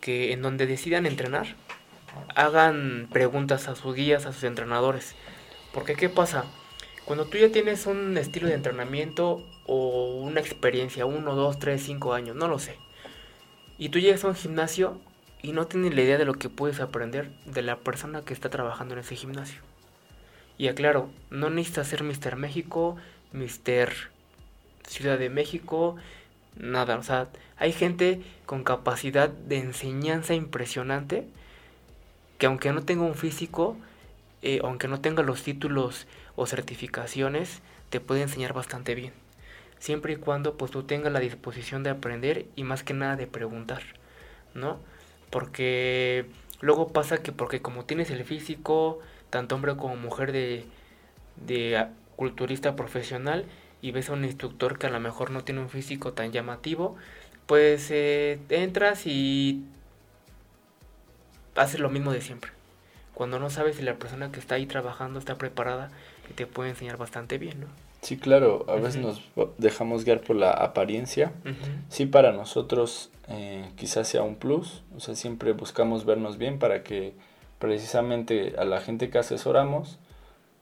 que en donde decidan entrenar hagan preguntas a sus guías, a sus entrenadores. Porque ¿qué pasa? Cuando tú ya tienes un estilo de entrenamiento o una experiencia, uno, dos, tres, cinco años, no lo sé, y tú llegas a un gimnasio y no tienes la idea de lo que puedes aprender de la persona que está trabajando en ese gimnasio. Y aclaro, no necesitas ser Mr. México, Mister Ciudad de México, nada, o sea, hay gente con capacidad de enseñanza impresionante que aunque no tenga un físico, eh, aunque no tenga los títulos o certificaciones, te puede enseñar bastante bien. Siempre y cuando pues tú tengas la disposición de aprender y más que nada de preguntar, ¿no? Porque luego pasa que porque como tienes el físico, tanto hombre como mujer de, de culturista profesional y ves a un instructor que a lo mejor no tiene un físico tan llamativo, pues eh, entras y haces lo mismo de siempre. Cuando no sabes si la persona que está ahí trabajando está preparada y te puede enseñar bastante bien, ¿no? Sí, claro, a veces nos dejamos guiar por la apariencia. Sí, para nosotros eh, quizás sea un plus, o sea, siempre buscamos vernos bien para que precisamente a la gente que asesoramos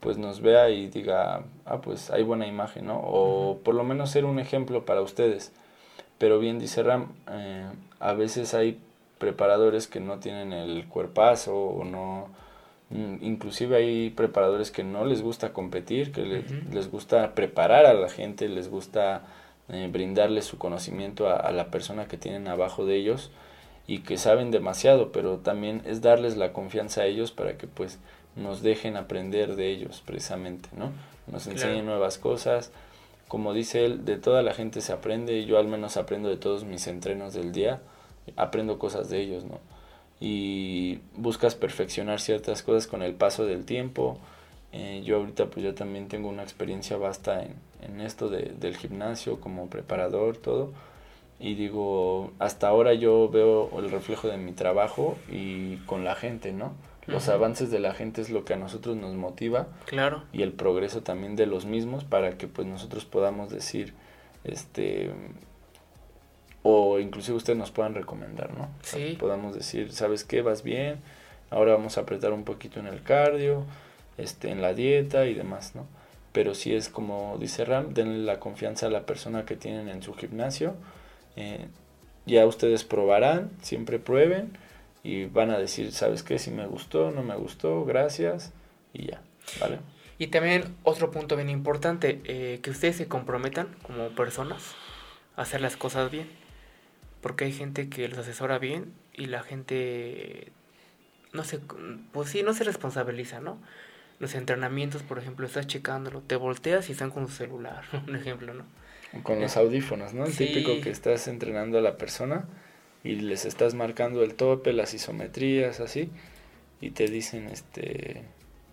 pues nos vea y diga, ah, pues hay buena imagen, ¿no? O por lo menos ser un ejemplo para ustedes. Pero bien dice Ram, eh, a veces hay preparadores que no tienen el cuerpazo o no... Mm, inclusive hay preparadores que no les gusta competir, que les, gusta preparar a la gente, les gusta eh, brindarles su conocimiento a, a la persona que tienen abajo de ellos y que saben demasiado, pero también es darles la confianza a ellos para que pues nos dejen aprender de ellos precisamente, ¿no? Nos enseñen nuevas cosas. Como dice él, de toda la gente se aprende, yo al menos aprendo de todos mis entrenos del día, aprendo cosas de ellos, ¿no? Y buscas perfeccionar ciertas cosas con el paso del tiempo. Eh, yo ahorita pues yo también tengo una experiencia vasta en, en esto de, del gimnasio como preparador, todo. Y digo, hasta ahora yo veo el reflejo de mi trabajo y con la gente, ¿no? Los avances de la gente es lo que a nosotros nos motiva. Claro. Y el progreso también de los mismos para que pues nosotros podamos decir, este, o inclusive ustedes nos puedan recomendar, ¿no? Sí. podamos decir, ¿sabes qué? Vas bien, ahora vamos a apretar un poquito en el cardio, este, en la dieta y demás, ¿no? Pero si es como dice Ram, denle la confianza a la persona que tienen en su gimnasio. Eh, ya ustedes probarán, siempre prueben y van a decir, ¿sabes qué? Si me gustó, no me gustó, gracias y ya, ¿vale? Y también otro punto bien importante, eh, que ustedes se comprometan como personas a hacer las cosas bien. Porque hay gente que los asesora bien y la gente, no sé, pues sí, no se responsabiliza, ¿no? Los entrenamientos, por ejemplo, estás checándolo, te volteas y están con su celular, un ejemplo, ¿no? Con los audífonos, ¿no? El típico que estás entrenando a la persona y les estás marcando el tope, las isometrías, así, y te dicen, este,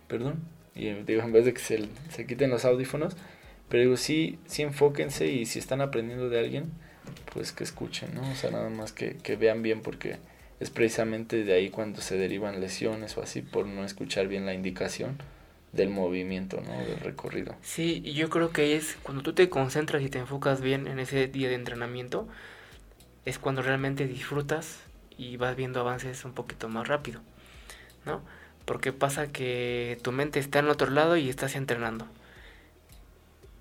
perdón, y digo, en vez de que se, se quiten los audífonos, pero digo, sí, sí enfóquense y si están aprendiendo de alguien, pues que escuchen, ¿no? O sea, nada más que, que vean bien porque es precisamente de ahí cuando se derivan lesiones o así por no escuchar bien la indicación del movimiento, ¿no? Del recorrido. Sí, y yo creo que es cuando tú te concentras y te enfocas bien en ese día de entrenamiento, es cuando realmente disfrutas y vas viendo avances un poquito más rápido, ¿no? Porque pasa que tu mente está en otro lado y estás entrenando.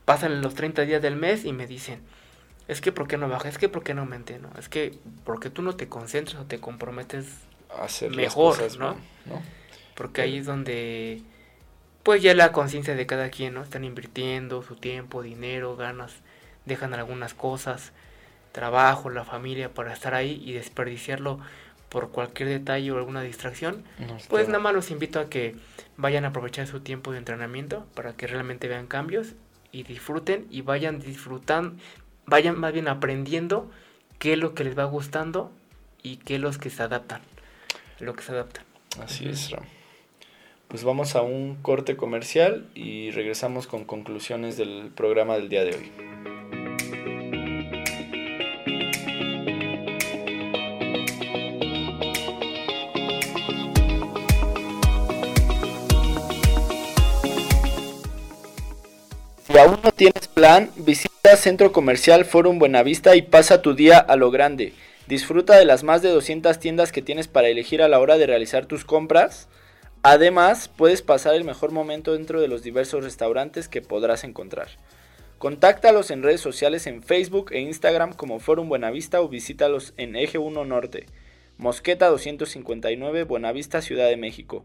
Pasan los 30 días del mes y me dicen, es que ¿por qué no baja? Es que ¿por qué no aumenté? ¿no? Es que porque tú no te concentras o te comprometes A hacer mejor, cosas ¿no? Porque ahí es donde, pues ya la conciencia de cada quien, ¿no? Están invirtiendo su tiempo, dinero, ganas, dejan algunas cosas, trabajo, la familia para estar ahí y desperdiciarlo por cualquier detalle o alguna distracción. No Pues nada más los invito a que vayan a aprovechar su tiempo de entrenamiento para que realmente vean cambios y disfruten y vayan disfrutando, vayan más bien aprendiendo qué es lo que les va gustando y qué es lo que se adaptan, lo que se adaptan. Así es, Ram. Pues vamos a un corte comercial y regresamos con conclusiones del programa del día de hoy. Si aún no tienes plan, visita Centro Comercial Forum Buenavista y pasa tu día a lo grande. Disfruta de las más de 200 tiendas que tienes para elegir a la hora de realizar tus compras. Además, puedes pasar el mejor momento dentro de los diversos restaurantes que podrás encontrar. Contáctalos en redes sociales en Facebook e Instagram como Forum Buenavista o visítalos en Eje 1 Norte, Mosqueta 259, Buenavista, Ciudad de México.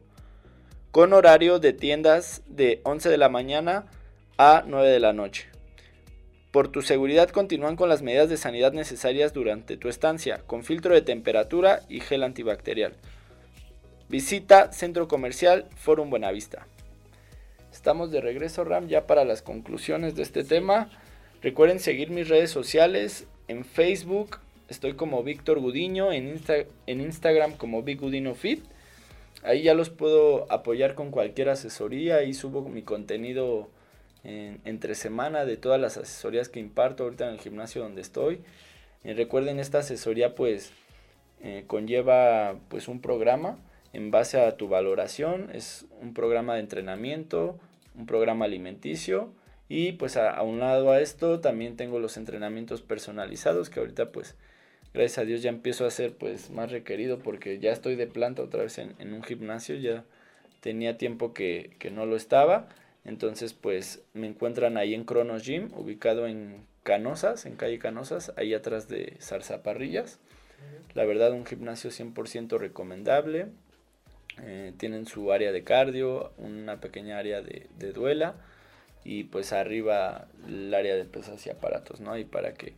Con horario de tiendas de 11 de la mañana a 9 de la noche. Por tu seguridad continúan con las medidas de sanidad necesarias durante tu estancia, con filtro de temperatura y gel antibacterial. Visita Centro Comercial Forum Buenavista. Estamos de regreso, Ram, ya para las conclusiones de este tema. Recuerden seguir mis redes sociales en Facebook. Estoy como Víctor Gudiño, en, Insta- en Instagram como Big Gudino Fit. Ahí ya los puedo apoyar con cualquier asesoría. Ahí subo mi contenido en- entre semana de todas las asesorías que imparto ahorita en el gimnasio donde estoy. Eh, recuerden, esta asesoría pues eh, conlleva pues un programa en base a tu valoración. Es un programa de entrenamiento, un programa alimenticio y pues a, a un lado a esto también tengo los entrenamientos personalizados que ahorita pues gracias a Dios ya empiezo a ser pues más requerido porque ya estoy de planta otra vez en, en un gimnasio, ya tenía tiempo que, que no lo estaba. Entonces, pues me encuentran ahí en Cronos Gym, ubicado en Canosas, en calle Canosas, ahí atrás de Zarzaparrillas. La verdad, un gimnasio 100% recomendable. Eh, tienen su área de cardio, una pequeña área de, duela y pues arriba el área de pesas y aparatos, ¿no? Y para que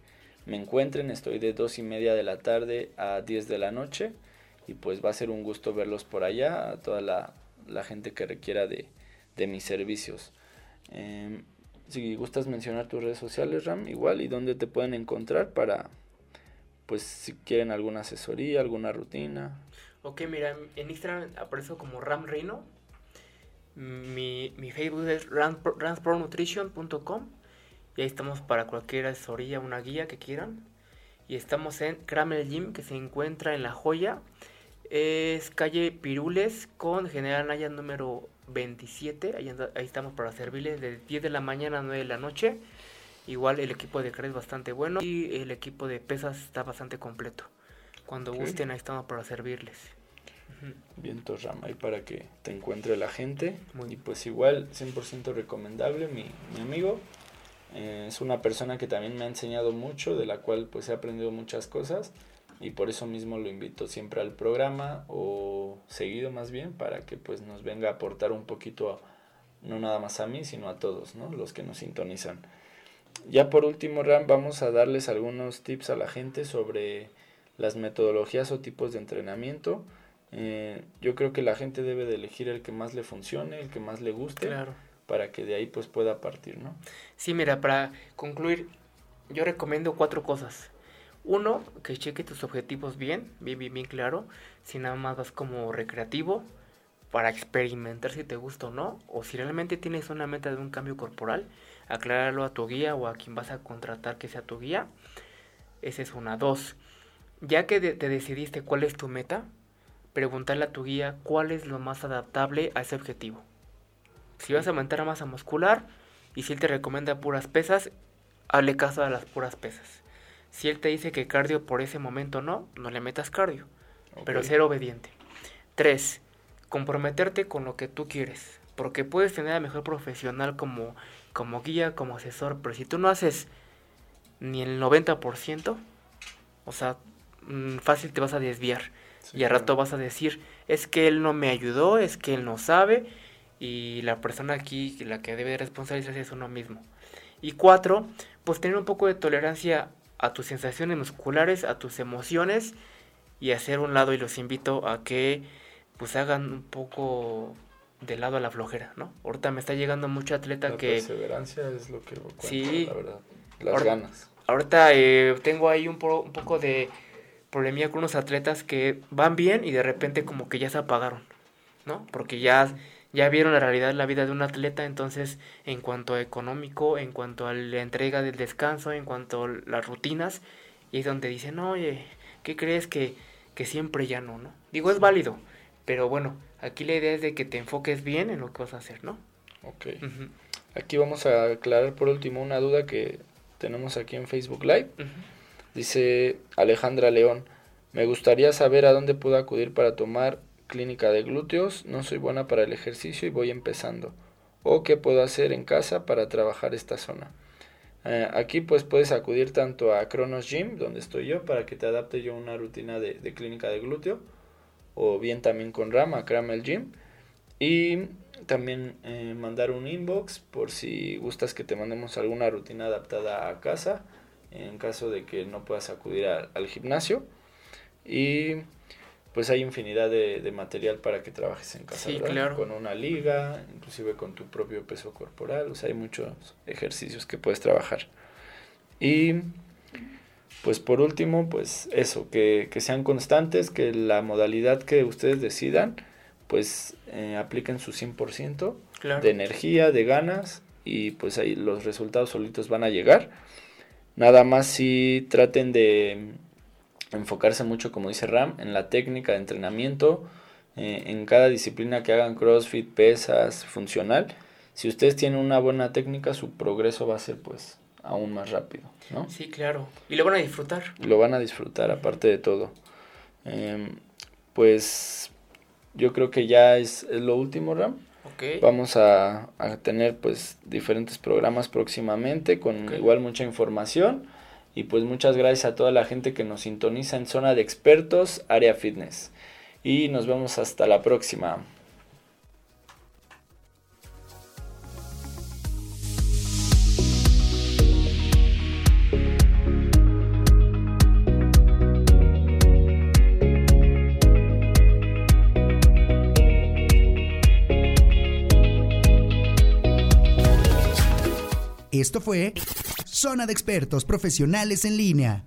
me encuentren, estoy de 2 y media de la tarde a 10 de la noche y pues va a ser un gusto verlos por allá, a toda la, la gente que requiera de, de mis servicios. Eh, si gustas mencionar tus redes sociales, Ram, igual, y dónde te pueden encontrar para, pues, si quieren alguna asesoría, alguna rutina. Ok, mira, en Instagram aparezco como Ram Reino. Mi, mi Facebook es ram- ramspronutrition.com y ahí estamos para cualquier asesoría, una guía que quieran. Y estamos en Cramel Gym que se encuentra en La Joya. Es calle Pirules con General Naya número 27. Ahí, anda- ahí estamos para servirles de 10 de la mañana a 9 de la noche. Igual el equipo de CRE es bastante bueno y el equipo de pesas está bastante completo. Cuando Ok. gusten, ahí estamos para servirles. Vientos Ram, ahí para que te encuentre la gente. Muy y pues igual, 100% recomendable, mi, mi amigo. Eh, es una persona que también me ha enseñado mucho, de la cual pues he aprendido muchas cosas. Y por eso mismo lo invito siempre al programa, o seguido más bien, para que pues nos venga a aportar un poquito, a- no nada más a mí, sino a todos, ¿no? Los que nos sintonizan. Ya por último, Ram, vamos a darles algunos tips a la gente sobre las metodologías o tipos de entrenamiento. Eh, yo creo que la gente debe de elegir el que más le funcione, el que más le guste, Claro. para que de ahí pues pueda partir, ¿no? Sí, mira, para concluir, yo recomiendo cuatro cosas. Uno, que cheque tus objetivos bien, bien, bien, bien claro. Si nada más vas como recreativo, para experimentar si te gusta o no, o si realmente tienes una meta de un cambio corporal, aclararlo a tu guía o a quien vas a contratar que sea tu guía. Esa es una. Dos, ya que te decidiste cuál es tu meta, preguntarle a tu guía cuál es lo más adaptable a ese objetivo. Si vas a aumentar masa muscular y si él te recomienda puras pesas, hable caso a las puras pesas. Si él te dice que cardio por ese momento no, no le metas cardio, pero ser obediente. Tres, comprometerte con lo que tú quieres, porque puedes tener a mejor profesional como, como guía, como asesor, pero si tú no haces ni el 90%, o sea, mm, fácil te vas a desviar. y al rato vas a decir, es que él no me ayudó, es que él no sabe, y la persona aquí, la que debe responsabilizarse es uno mismo. Y cuatro, pues tener un poco de tolerancia a tus sensaciones musculares, a tus emociones, y hacer un lado, y los invito a que pues hagan un poco de lado a la flojera, ¿no? Ahorita me está llegando mucho atleta que... La perseverancia es lo que sí, la verdad. Las ganas. Ahorita eh, tengo ahí un, un poco de problemía con unos atletas que van bien y de repente como que ya se apagaron, ¿no? Porque ya, ya vieron la realidad de la vida de un atleta, entonces en cuanto a económico, en cuanto a la entrega del descanso, en cuanto a las rutinas, y es donde dicen, oye, ¿qué crees que, que siempre ya no, no? Digo, es válido, pero bueno, aquí la idea es de que te enfoques bien en lo que vas a hacer, ¿no? Ok. Aquí vamos a aclarar por último una duda que tenemos aquí en Facebook Live. Dice Alejandra León, me gustaría saber a dónde puedo acudir para tomar clínica de glúteos. No soy buena para el ejercicio y voy empezando. O qué puedo hacer en casa para trabajar esta zona. Eh, aquí pues puedes acudir tanto a Kronos Gym, donde estoy yo, para que te adapte yo una rutina de, clínica de glúteo o bien también con Rama, Cramel Gym. Y también eh, mandar un inbox por si gustas que te mandemos alguna rutina adaptada a casa en caso de que no puedas acudir al gimnasio. Y pues hay infinidad de, material para que trabajes en casa, Con una liga, inclusive con tu propio peso corporal, o sea, hay muchos ejercicios que puedes trabajar. Y pues por último, pues eso, que, sean constantes, que la modalidad que ustedes decidan, pues eh, apliquen su 100% de energía, de ganas, y pues ahí los resultados solitos van a llegar. Nada más si traten de enfocarse mucho, como dice Ram, en la técnica de entrenamiento, eh, en cada disciplina que hagan CrossFit, pesas, funcional. Si ustedes tienen una buena técnica, su progreso va a ser pues aún más rápido, ¿no? Sí, claro. Y lo van a disfrutar. Lo van a disfrutar, aparte de todo. Em, pues yo creo que ya es, lo último, Ram. Okay. Vamos a, tener pues diferentes programas próximamente con igual mucha información. Y pues muchas gracias a toda la gente que nos sintoniza en Zona de Expertos, Área Fitness. Y nos vemos hasta la próxima. Esto fue Zona de Expertos Profesionales en Línea.